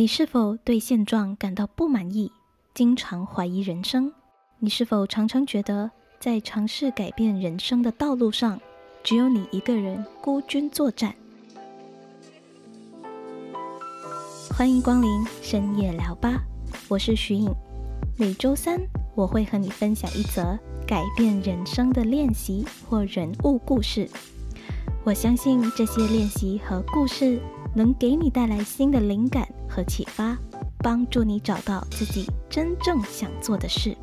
你是否对现状感到不满意，经常怀疑人生？你是否常常觉得在尝试改变人生的道路上，只有你一个人孤军作战？欢迎光临深夜聊吧，我是徐颖。每周三我会和你分享一则改变人生的练习或人物故事。我相信这些练习和故事能给你带来新的灵感。和启发，帮助你找到自己真正想做的事。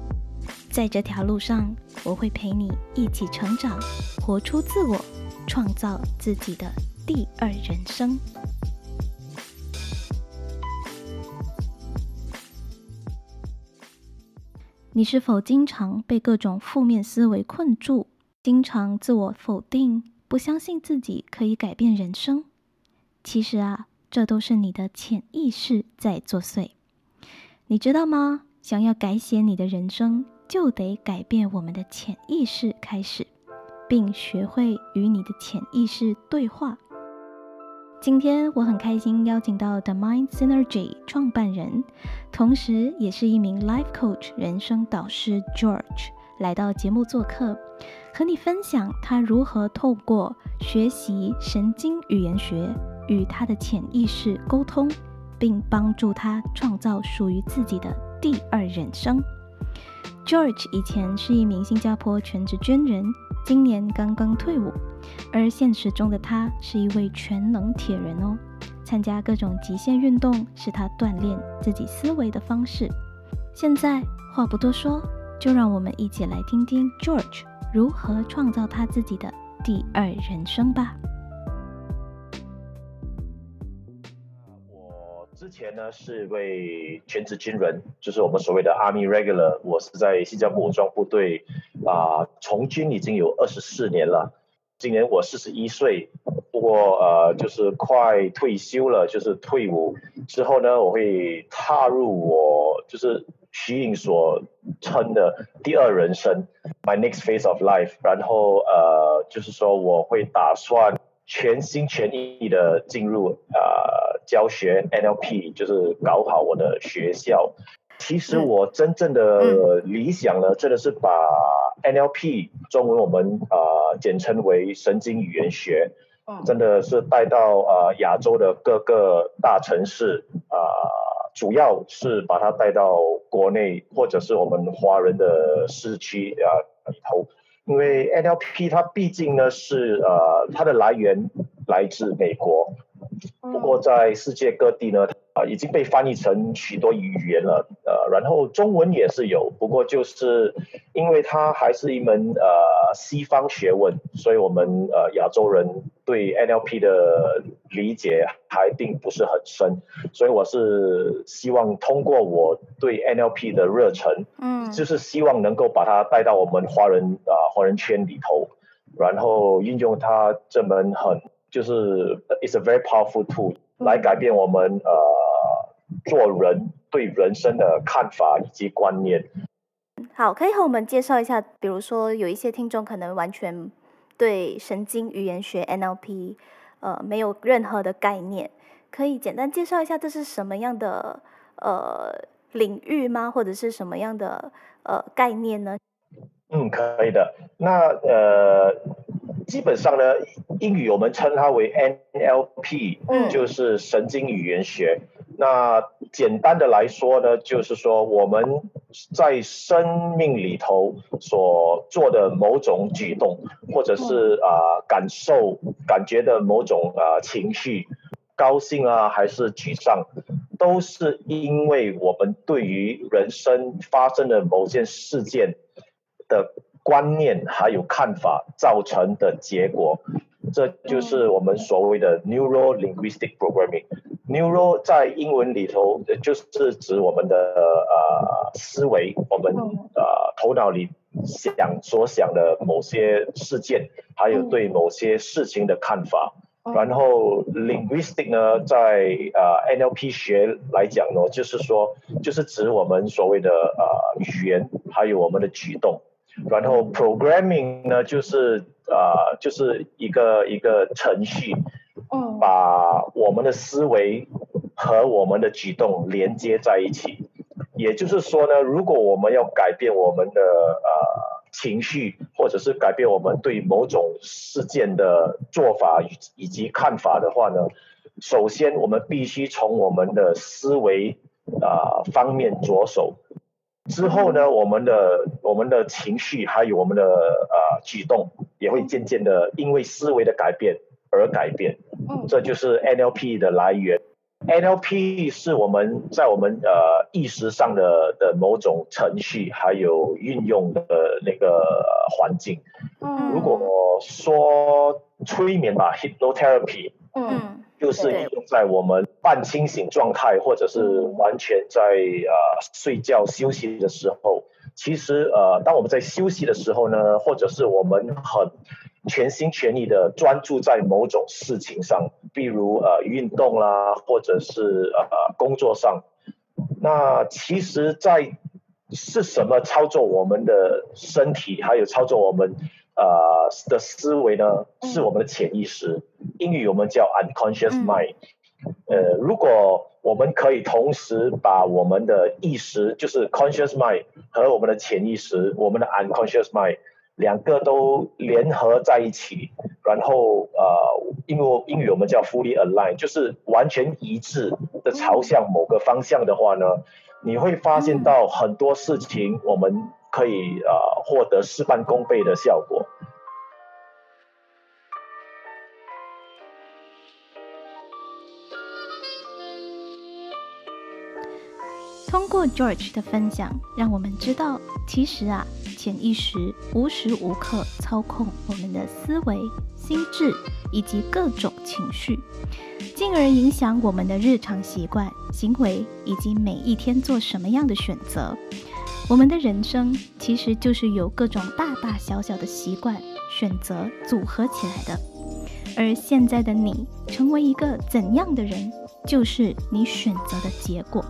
在这条路上，我会陪你一起成长，活出自我，创造自己的第二人生。你是否经常被各种负面思维困住，经常自我否定，不相信自己可以改变人生？其实啊。这都是你的潜意识在作祟，你知道吗？想要改写你的人生，就得改变我们的潜意识开始，并学会与你的潜意识对话。今天我很开心邀请到 The Mind Synergy 创办人，同时也是一名 Life Coach 人生导师 George 来到节目做客，和你分享他如何透过学习神经语言学。与他的潜意识沟通，并帮助他创造属于自己的第二人生。George 以前是一名新加坡全职军人，今年刚刚退伍，而现实中的他是一位全能铁人哦。参加各种极限运动是他锻炼自己思维的方式。现在话不多说，就让我们一起来听听 George 如何创造他自己的第二人生吧。呢是位全职军人，就是我们所谓的 Army Regular。我是在新加坡武装部队啊，从军已经有二十四年了。今年我四十一岁，不过呃，就是快退休了，就是退伍之后呢，我会踏入我就是徐颖所称的第二人生，My next phase of life。然后呃，就是说我会打算全心全意的进入呃。教学 NLP 就是搞好我的学校。其实我真正的理想呢，真的是把 NLP 中文我们啊简称为神经语言学，真的是带到啊亚洲的各个大城市啊，主要是把它带到国内或者是我们华人的市区啊里头。因为 NLP 它毕竟呢是呃它的来源来自美国。不过在世界各地呢，啊，已经被翻译成许多语言了，呃，然后中文也是有，不过就是因为它还是一门呃西方学问，所以我们呃亚洲人对 NLP 的理解还并不是很深，所以我是希望通过我对 NLP 的热忱，嗯，就是希望能够把它带到我们华人啊华人圈里头，然后运用它这门很。就是 it's a very powerful tool 来改变我们呃做人对人生的看法以及观念。好，可以和我们介绍一下，比如说有一些听众可能完全对神经语言学 NLP 呃没有任何的概念，可以简单介绍一下这是什么样的呃领域吗？或者是什么样的呃概念呢？嗯，可以的。那呃。基本上呢，英语我们称它为 NLP，嗯，就是神经语言学。那简单的来说呢，就是说我们在生命里头所做的某种举动，或者是啊感受、感觉的某种啊情绪，高兴啊还是沮丧，都是因为我们对于人生发生的某件事件的。观念还有看法造成的结果，这就是我们所谓的 neuro linguistic programming。neuro 在英文里头就是指我们的呃思维，我们呃头脑里想所想的某些事件，还有对某些事情的看法。然后 linguistic 呢，在呃 NLP 学来讲呢，就是说就是指我们所谓的呃语言，还有我们的举动。然后 programming 呢，就是呃，就是一个一个程序，嗯，把我们的思维和我们的举动连接在一起。也就是说呢，如果我们要改变我们的呃情绪，或者是改变我们对某种事件的做法以及看法的话呢，首先我们必须从我们的思维啊方面着手。之后呢，我们的我们的情绪还有我们的呃举动也会渐渐的因为思维的改变而改变。嗯，这就是 NLP 的来源。NLP 是我们在我们呃意识上的的某种程序，还有运用的那个环境。嗯，如果说催眠吧，hypnotherapy，嗯，就是用在我们半清醒状态，或者是完全在呃睡觉休息的时候。其实呃，当我们在休息的时候呢，或者是我们很全心全意的专注在某种事情上，比如呃运动啦，或者是呃工作上，那其实，在是什么操作我们的身体，还有操作我们呃的思维呢？是我们的潜意识，英语我们叫 unconscious mind。呃，如果我们可以同时把我们的意识，就是 conscious mind 和我们的潜意识，我们的 unconscious mind。两个都联合在一起，然后呃，因为英语我们叫 fully align，就是完全一致的朝向某个方向的话呢，你会发现到很多事情我们可以呃获得事半功倍的效果。通过 George 的分享，让我们知道，其实啊，潜意识无时无刻操控我们的思维、心智以及各种情绪，进而影响我们的日常习惯、行为以及每一天做什么样的选择。我们的人生其实就是由各种大大小小的习惯、选择组合起来的。而现在的你成为一个怎样的人，就是你选择的结果。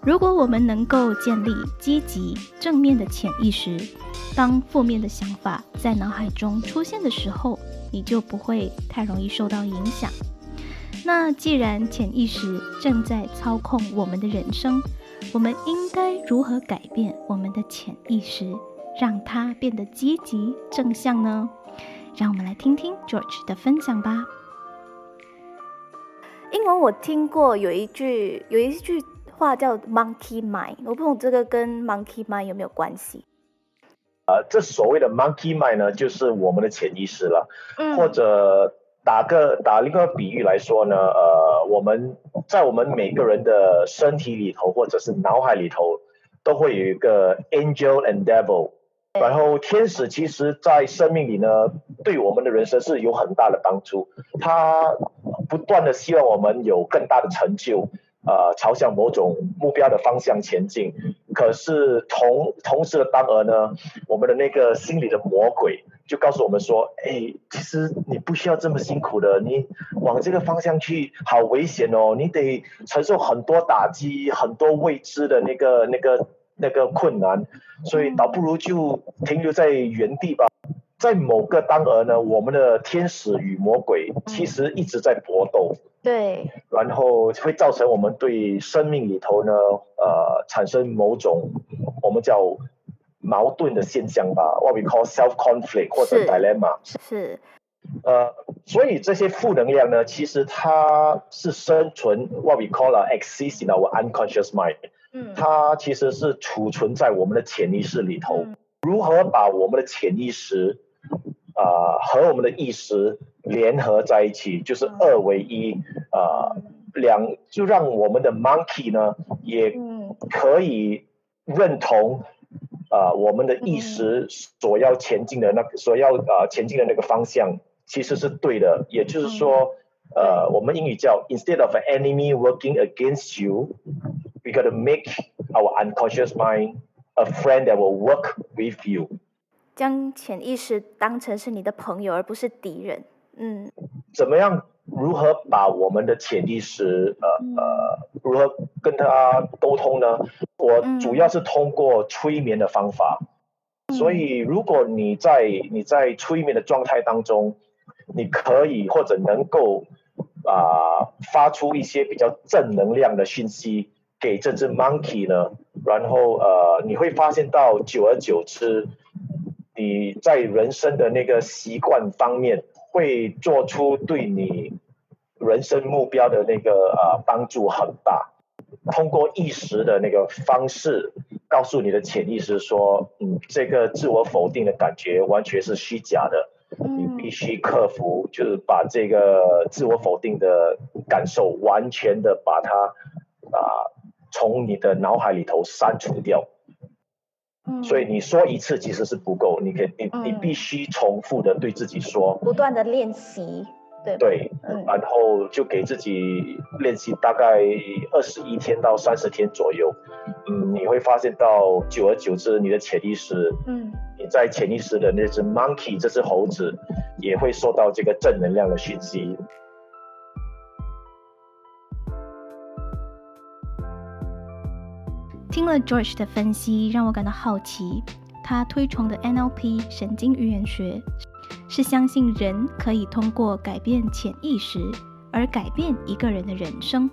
如果我们能够建立积极正面的潜意识，当负面的想法在脑海中出现的时候，你就不会太容易受到影响。那既然潜意识正在操控我们的人生，我们应该如何改变我们的潜意识，让它变得积极正向呢？让我们来听听 George 的分享吧。英文我听过有一句，有一句。话叫 monkey mind，我不懂这个跟 monkey mind 有没有关系？呃，这所谓的 monkey mind 呢，就是我们的潜意识了。嗯。或者打个打另一个比喻来说呢，呃，我们在我们每个人的身体里头，或者是脑海里头，都会有一个 angel and devil。然后天使其实，在生命里呢，对我们的人生是有很大的帮助。他不断的希望我们有更大的成就。呃，朝向某种目标的方向前进，可是同同时的当儿呢，我们的那个心里的魔鬼就告诉我们说，哎，其实你不需要这么辛苦的，你往这个方向去好危险哦，你得承受很多打击，很多未知的那个那个那个困难，所以倒不如就停留在原地吧。在某个当儿呢，我们的天使与魔鬼其实一直在搏斗。对，然后会造成我们对生命里头呢，呃，产生某种我们叫矛盾的现象吧，what we call self conflict 或者 dilemma。是。呃，所以这些负能量呢，其实它是生存，what we call a exist in our unconscious mind。嗯。它其实是储存在我们的潜意识里头。如何把我们的潜意识？啊，和我们的意识联合在一起，就是二为一啊，两就让我们的 monkey 呢，也可以认同啊，我们的意识所要前进的那个所要啊前进的那个方向，其实是对的。也就是说，呃，我们英语叫 instead of an enemy working against you，we got to make our unconscious mind a friend that will work with you。将潜意识当成是你的朋友，而不是敌人。嗯，怎么样？如何把我们的潜意识，呃呃，如何跟他沟通呢？我主要是通过催眠的方法。所以，如果你在你在催眠的状态当中，你可以或者能够啊发出一些比较正能量的讯息给这只 monkey 呢？然后呃，你会发现到久而久之，你在人生的那个习惯方面会做出对你人生目标的那个呃帮助很大。通过意识的那个方式，告诉你的潜意识说，嗯，这个自我否定的感觉完全是虚假的，你必须克服，就是把这个自我否定的感受完全的把它啊从你的脑海里头删除掉。嗯，所以你说一次其实是不够，你可以，你你必须重复的对自己说，不断的练习。对，然后就给自己练习大概二十一天到三十天左右，嗯，你会发现到久而久之，你的潜意识，嗯，你在潜意识的那只 monkey 这只猴子，也会受到这个正能量的讯息。听了 George 的分析，让我感到好奇，他推崇的 NLP 神经语言学。是相信人可以通过改变潜意识而改变一个人的人生。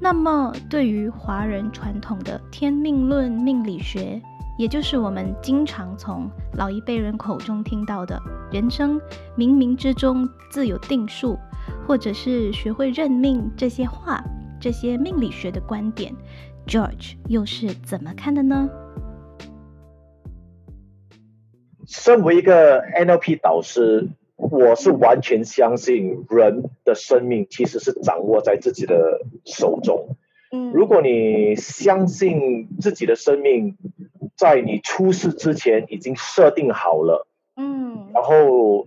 那么，对于华人传统的天命论命理学，也就是我们经常从老一辈人口中听到的“人生冥冥之中自有定数”，或者是学会认命这些话，这些命理学的观点，George 又是怎么看的呢？身为一个 NLP 导师，我是完全相信人的生命其实是掌握在自己的手中。嗯，如果你相信自己的生命在你出世之前已经设定好了，嗯，然后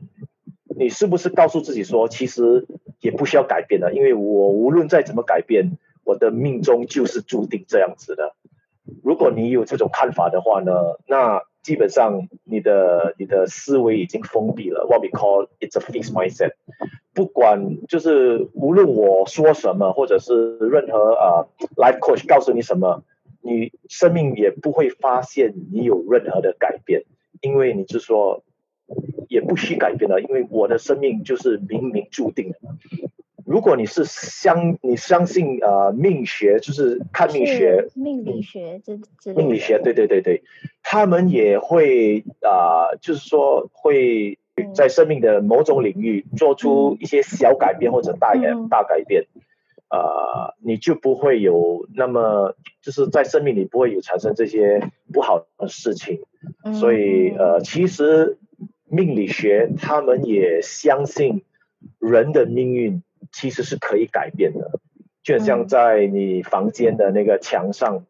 你是不是告诉自己说，其实也不需要改变了，因为我无论再怎么改变，我的命中就是注定这样子的。如果你有这种看法的话呢，那。基本上，你的你的思维已经封闭了。What we call it's a fixed mindset。不管就是无论我说什么，或者是任何啊 life coach 告诉你什么，你生命也不会发现你有任何的改变，因为你就说也不需改变了，因为我的生命就是冥冥注定的。如果你是相你相信呃命学，就是看命学、命理学这这命理学，对对对对，他们也会啊，就是说会在生命的某种领域做出一些小改变或者大改大改变，啊，你就不会有那么就是在生命里不会有产生这些不好的事情，所以呃，其实命理学他们也相信人的命运。其实是可以改变的，就像在你房间的那个墙上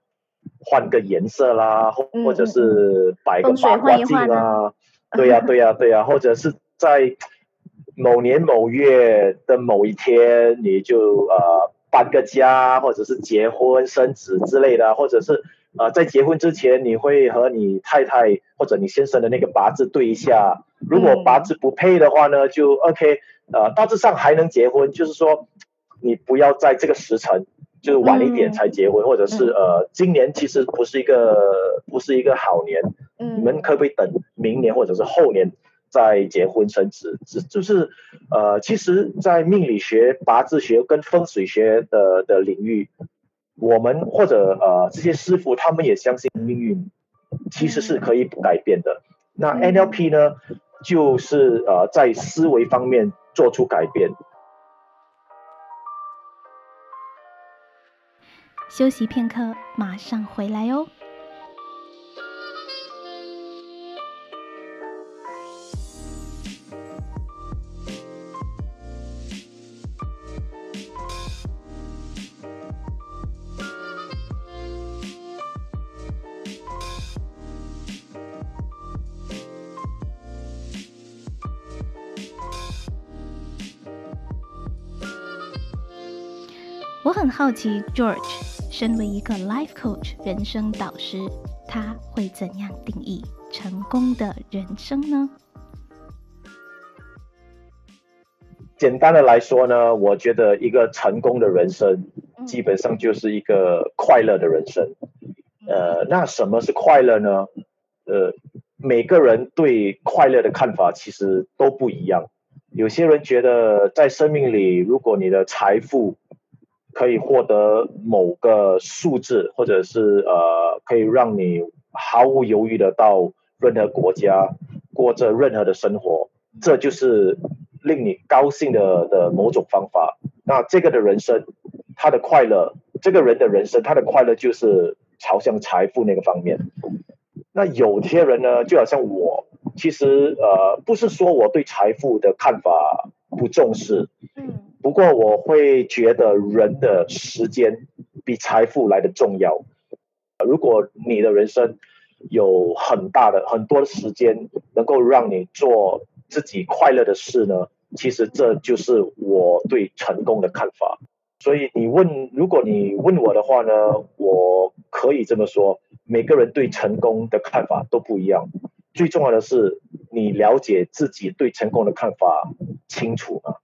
换个颜色啦，或或者是摆个八卦镜啊，对呀对呀对呀，或者是在某年某月的某一天，你就呃搬个家，或者是结婚生子之类的，或者是呃在结婚之前，你会和你太太或者你先生的那个八字对一下，如果八字不配的话呢，就 OK。呃，大致上还能结婚，就是说，你不要在这个时辰，就是晚一点才结婚，或者是呃，今年其实不是一个不是一个好年，嗯，你们可不可以等明年或者是后年再结婚生子？是就是呃，其实，在命理学、八字学跟风水学的的领域，我们或者呃这些师傅他们也相信命运其实是可以改变的。那 NLP 呢，就是呃在思维方面。做出改变。休息片刻，马上回来哦。很好奇，George 身为一个 life coach 人生导师，他会怎样定义成功的人生呢？简单的来说呢，我觉得一个成功的人生，基本上就是一个快乐的人生。呃，那什么是快乐呢？呃，每个人对快乐的看法其实都不一样。有些人觉得在生命里，如果你的财富可以获得某个数字，或者是呃，可以让你毫无犹豫的到任何国家过着任何的生活，这就是令你高兴的的某种方法。那这个的人生，他的快乐，这个人的人生，他的快乐就是朝向财富那个方面。那有些人呢，就好像我，其实呃，不是说我对财富的看法不重视，嗯，不过我会觉得人的时间比财富来的重要。如果你的人生有很大的很多的时间，能够让你做自己快乐的事呢，其实这就是我对成功的看法。所以你问，如果你问我的话呢，我可以这么说。每个人对成功的看法都不一样，最重要的是你了解自己对成功的看法清楚吗？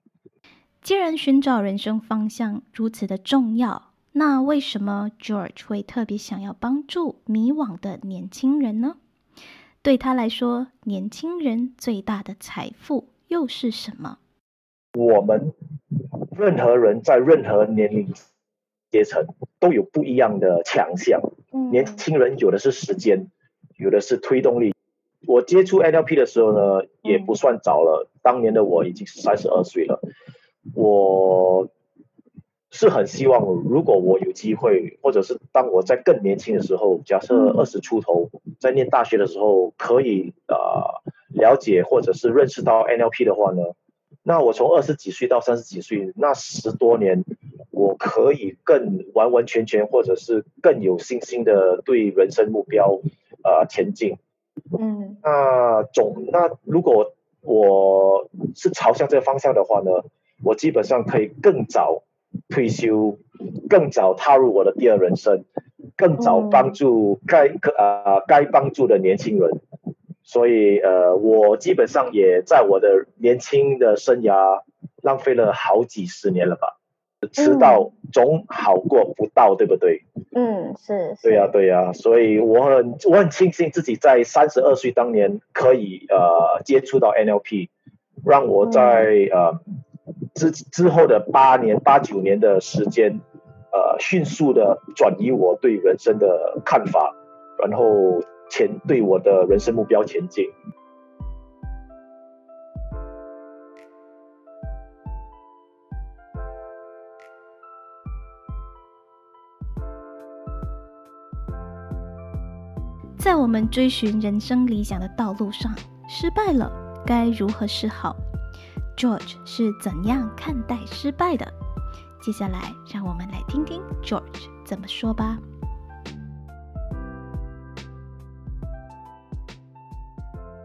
既然寻找人生方向如此的重要，那为什么 George 会特别想要帮助迷惘的年轻人呢？对他来说，年轻人最大的财富又是什么？我们任何人在任何年龄。阶层都有不一样的强项。年轻人有的是时间，有的是推动力。我接触 NLP 的时候呢，也不算早了。当年的我已经三十二岁了。我是很希望，如果我有机会，或者是当我在更年轻的时候，假设二十出头，在念大学的时候，可以啊了解或者是认识到 NLP 的话呢，那我从二十几岁到三十几岁那十多年。我可以更完完全全，或者是更有信心的对人生目标啊前进。嗯，那总那如果我是朝向这个方向的话呢，我基本上可以更早退休，更早踏入我的第二人生，更早帮助该可啊该帮助的年轻人。所以呃，我基本上也在我的年轻的生涯浪费了好几十年了吧。迟到总好过不到，对不对？嗯，是。对呀，对呀，所以我很我很庆幸自己在三十二岁当年可以呃接触到 NLP，让我在呃之之后的八年八九年的时间，呃迅速的转移我对人生的看法，然后前对我的人生目标前进。在我们追寻人生理想的道路上，失败了该如何是好？George 是怎样看待失败的？接下来，让我们来听听 George 怎么说吧。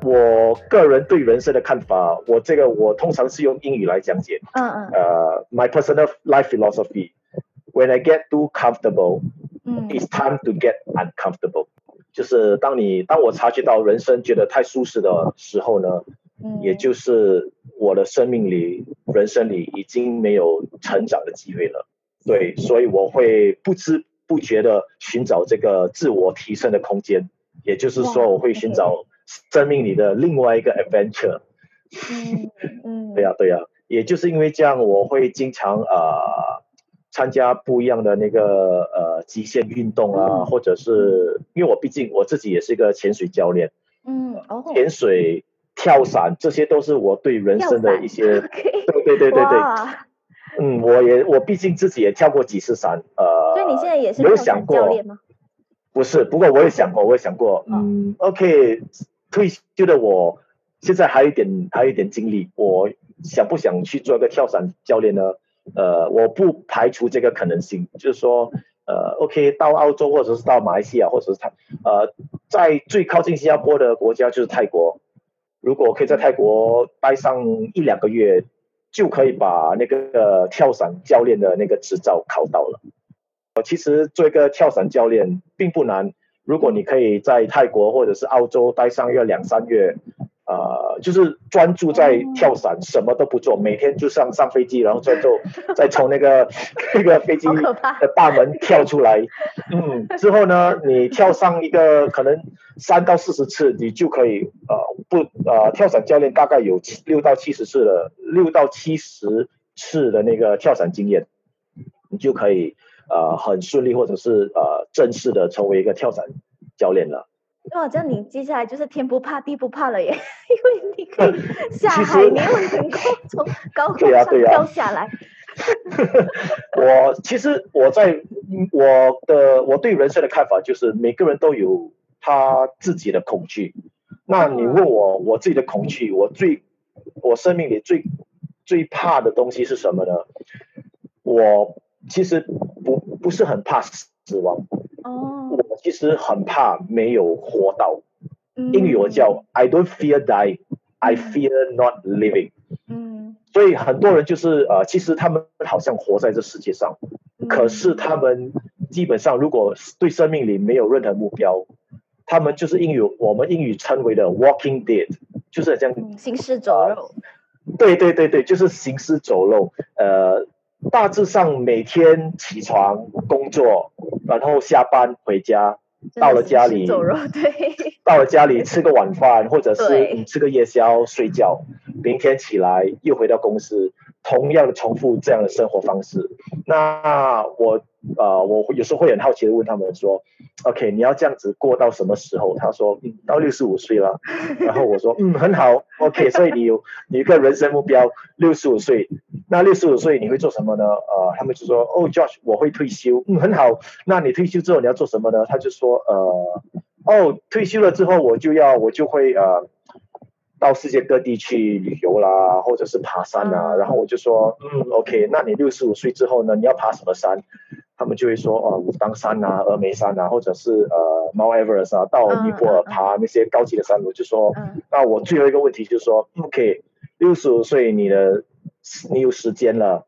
我个人对人生的看法，我这个我通常是用英语来讲解。嗯嗯。呃，My personal life philosophy: When I get too comfortable, it's time to get uncomfortable. 就是当你当我察觉到人生觉得太舒适的时候呢，嗯，也就是我的生命里、人生里已经没有成长的机会了。对，所以我会不知不觉的寻找这个自我提升的空间，也就是说，我会寻找生命里的另外一个 adventure。嗯嗯，对呀对呀，也就是因为这样，我会经常啊。参加不一样的那个呃极限运动啊，或者是因为我毕竟我自己也是一个潜水教练，嗯，潜水、跳伞，这些都是我对人生的一些，对对对对对，嗯，我也我毕竟自己也跳过几次伞，呃，所以你现在也是有想过。吗？不是，不过我也想过，我也想过，嗯，OK，退休的我现在还有一点还有一点精力，我想不想去做一个跳伞教练呢？呃，我不排除这个可能性，就是说，呃，OK，到澳洲或者是到马来西亚，或者是泰，呃，在最靠近新加坡的国家就是泰国，如果可以在泰国待上一两个月，就可以把那个跳伞教练的那个执照考到了。其实做一个跳伞教练并不难，如果你可以在泰国或者是澳洲待上个两三月，呃，就是专注在跳伞，什么都不做，每天就上上飞机，然后再做，再从那个 那个飞机的大门跳出来，嗯，之后呢，你跳上一个可能三到四十次，你就可以呃不呃跳伞教练大概有七六到七十次的六到七十次的那个跳伞经验，你就可以呃很顺利或者是呃正式的成为一个跳伞教练了。哇，这样你接下来就是天不怕地不怕了耶，因为你可以 下海，你又能够 从高空上跳下来。我其实我在我的我对人生的看法就是，每个人都有他自己的恐惧。那你问我，我自己的恐惧，我最我生命里最最怕的东西是什么呢？我其实不不是很怕死亡。哦，我其实很怕没有活到。英语我叫 I don't fear dying, I fear not living。嗯，所以很多人就是呃，其实他们好像活在这世界上，可是他们基本上如果对生命里没有任何目标，他们就是英语我们英语称为的 walking dead，就是这样行尸走肉。对对对对，就是行尸走肉。呃。大致上每天起床工作，然后下班回家，到了家里，对，到了家里吃个晚饭，或者是你吃个夜宵睡觉，明天起来又回到公司。同样的重复这样的生活方式，那我呃，我有时候会很好奇的问他们说，OK，你要这样子过到什么时候？他说，嗯，到六十五岁了。然后我说，嗯，很好，OK，所以你有你一个人生目标，六十五岁。那六十五岁你会做什么呢？呃，他们就说，哦，Josh，我会退休。嗯，很好。那你退休之后你要做什么呢？他就说，呃，哦，退休了之后我就要我就会呃。到世界各地去旅游啦，或者是爬山啊，然后我就说，嗯，OK，那你六十五岁之后呢？你要爬什么山？他们就会说，哦，武当山啊，峨眉山啊，或者是呃，Mount Everest 啊，到尼泊尔爬那些高级的山。我就说，那我最后一个问题就是说，OK，六十五岁你的你有时间了，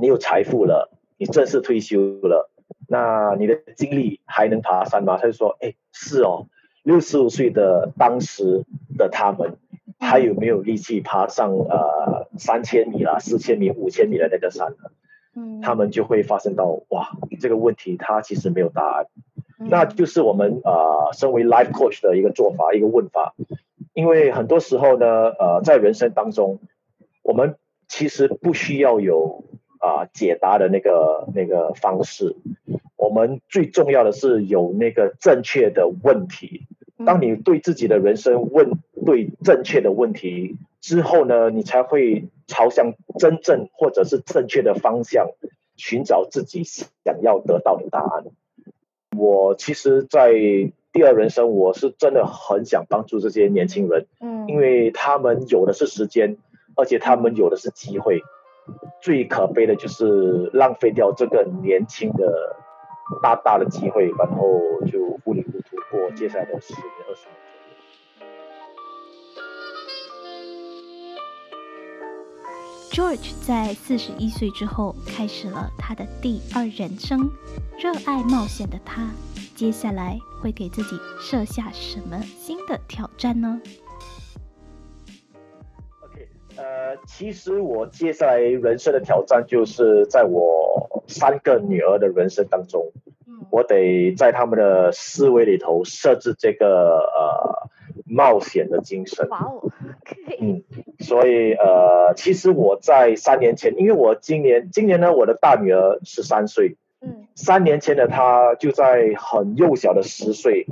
你有财富了，你正式退休了，那你的精力还能爬山吗？他就说，哎，是哦。六十五岁的当时的他们，还有没有力气爬上呃三千米啦、四千米、五千米的那个山呢？嗯，他们就会发现到哇，这个问题他其实没有答案。那就是我们呃身为 life coach 的一个做法、一个问法。因为很多时候呢，呃，在人生当中，我们其实不需要有啊解答的那个那个方式，我们最重要的是有那个正确的问题。当你对自己的人生问对正确的问题之后呢，你才会朝向真正或者是正确的方向寻找自己想要得到的答案。我其实，在第二人生，我是真的很想帮助这些年轻人，嗯，因为他们有的是时间，而且他们有的是机会。最可悲的就是浪费掉这个年轻的。大大的机会，然后就糊里糊涂过接下来的十年二十年。George 在四十一岁之后开始了他的第二人生。热爱冒险的他，接下来会给自己设下什么新的挑战呢呃，其实我接下来人生的挑战就是在我。三个女儿的人生当中，我得在他们的思维里头设置这个呃冒险的精神。哇哦，嗯，所以呃，其实我在三年前，因为我今年今年呢，我的大女儿十三岁，嗯，三年前的她就在很幼小的十岁，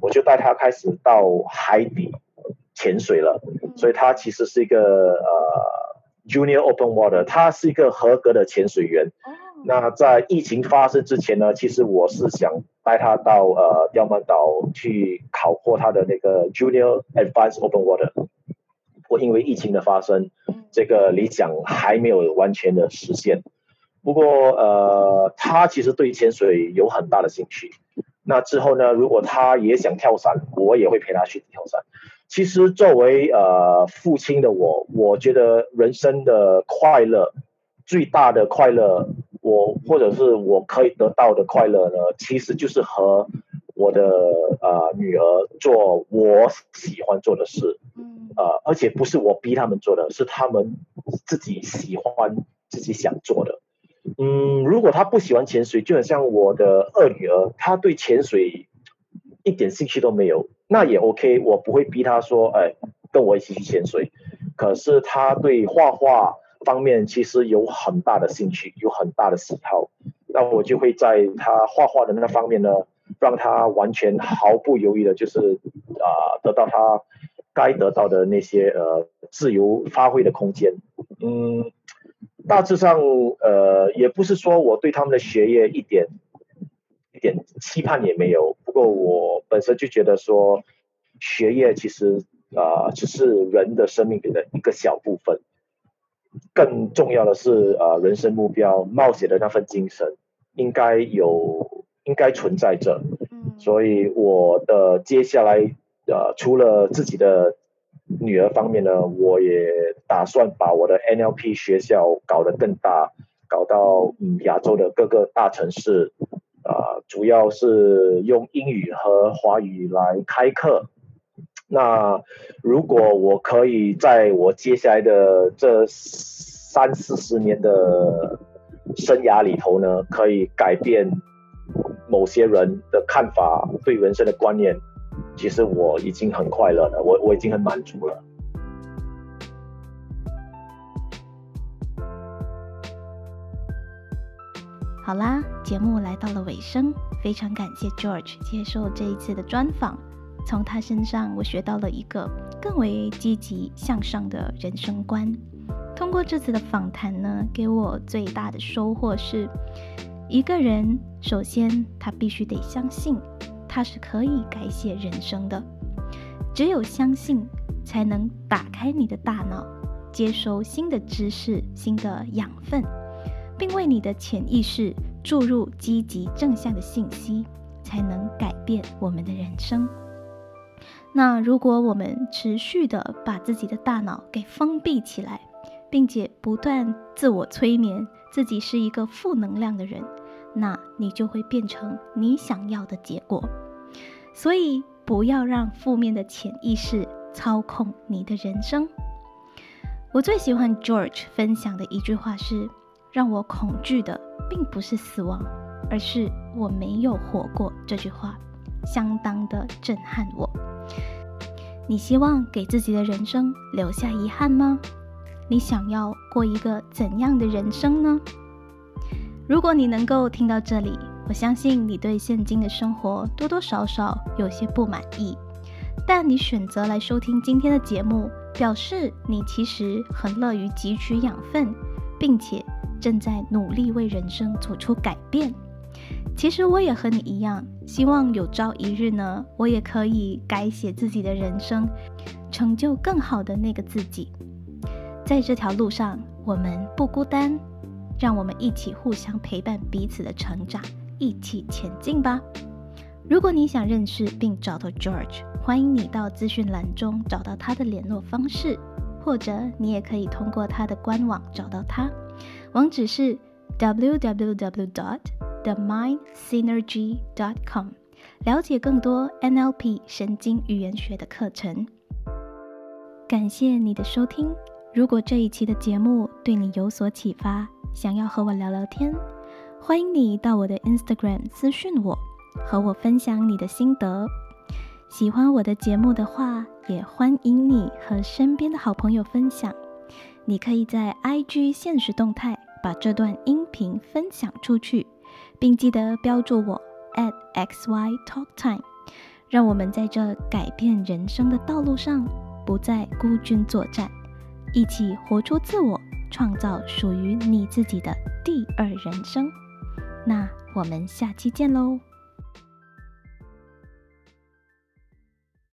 我就带她开始到海底潜水了，所以他其实是一个呃 Junior Open Water，他是一个合格的潜水员。那在疫情发生之前呢，其实我是想带他到呃刁曼岛去考获他的那个 Junior Advanced Open Water。我因为疫情的发生，这个理想还没有完全的实现。不过呃，他其实对潜水有很大的兴趣。那之后呢，如果他也想跳伞，我也会陪他去跳伞。其实作为呃父亲的我，我觉得人生的快乐最大的快乐。我或者是我可以得到的快乐呢，其实就是和我的呃女儿做我喜欢做的事。嗯，呃，而且不是我逼他们做的，是他们自己喜欢、自己想做的。嗯，如果他不喜欢潜水，就很像我的二女儿，她对潜水一点兴趣都没有，那也 OK，我不会逼他说，哎，跟我一起去潜水。可是他对画画方面其实有很大的兴趣，有很大的喜好，那我就会在他画画的那方面呢，让他完全毫不犹豫的，就是啊，得到他该得到的那些呃自由发挥的空间。嗯。大致上，呃，也不是说我对他们的学业一点一点期盼也没有。不过我本身就觉得说，学业其实啊，只是人的生命里的一个小部分。更重要的是，啊，人生目标、冒险的那份精神，应该有，应该存在着。所以我的接下来，呃，除了自己的。女儿方面呢，我也打算把我的 NLP 学校搞得更大，搞到嗯亚洲的各个大城市，啊，主要是用英语和华语来开课。那如果我可以在我接下来的这三四十年的生涯里头呢，可以改变某些人的看法，对人生的观念。其实我已经很快乐了，我我已经很满足了。好啦，节目来到了尾声，非常感谢 George 接受这一次的专访。从他身上，我学到了一个更为积极向上的人生观。通过这次的访谈呢，给我最大的收获是：一个人首先他必须得相信。他是可以改写人生的，只有相信，才能打开你的大脑，接收新的知识、新的养分，并为你的潜意识注入积极正向的信息，才能改变我们的人生。那如果我们持续的把自己的大脑给封闭起来，并且不断自我催眠自己是一个负能量的人，那你就会变成你想要的结果。所以，不要让负面的潜意识操控你的人生。我最喜欢 George 分享的一句话是：“让我恐惧的并不是死亡，而是我没有活过。”这句话相当的震撼我。你希望给自己的人生留下遗憾吗？你想要过一个怎样的人生呢？如果你能够听到这里，我相信你对现今的生活多多少少有些不满意，但你选择来收听今天的节目，表示你其实很乐于汲取养分，并且正在努力为人生做出改变。其实我也和你一样，希望有朝一日呢，我也可以改写自己的人生，成就更好的那个自己。在这条路上，我们不孤单，让我们一起互相陪伴彼此的成长。一起前进吧！如果你想认识并找到 George，欢迎你到资讯栏中找到他的联络方式，或者你也可以通过他的官网找到他，网址是 www.dot.themindsynergy.dot.com，了解更多 NLP 神经语言学的课程。感谢你的收听！如果这一期的节目对你有所启发，想要和我聊聊天。欢迎你到我的 Instagram 私讯我，和我分享你的心得。喜欢我的节目的话，也欢迎你和身边的好朋友分享。你可以在 IG 现实动态把这段音频分享出去，并记得标注我 at xytalktime，让我们在这改变人生的道路上不再孤军作战，一起活出自我，创造属于你自己的第二人生。那我们下期见喽。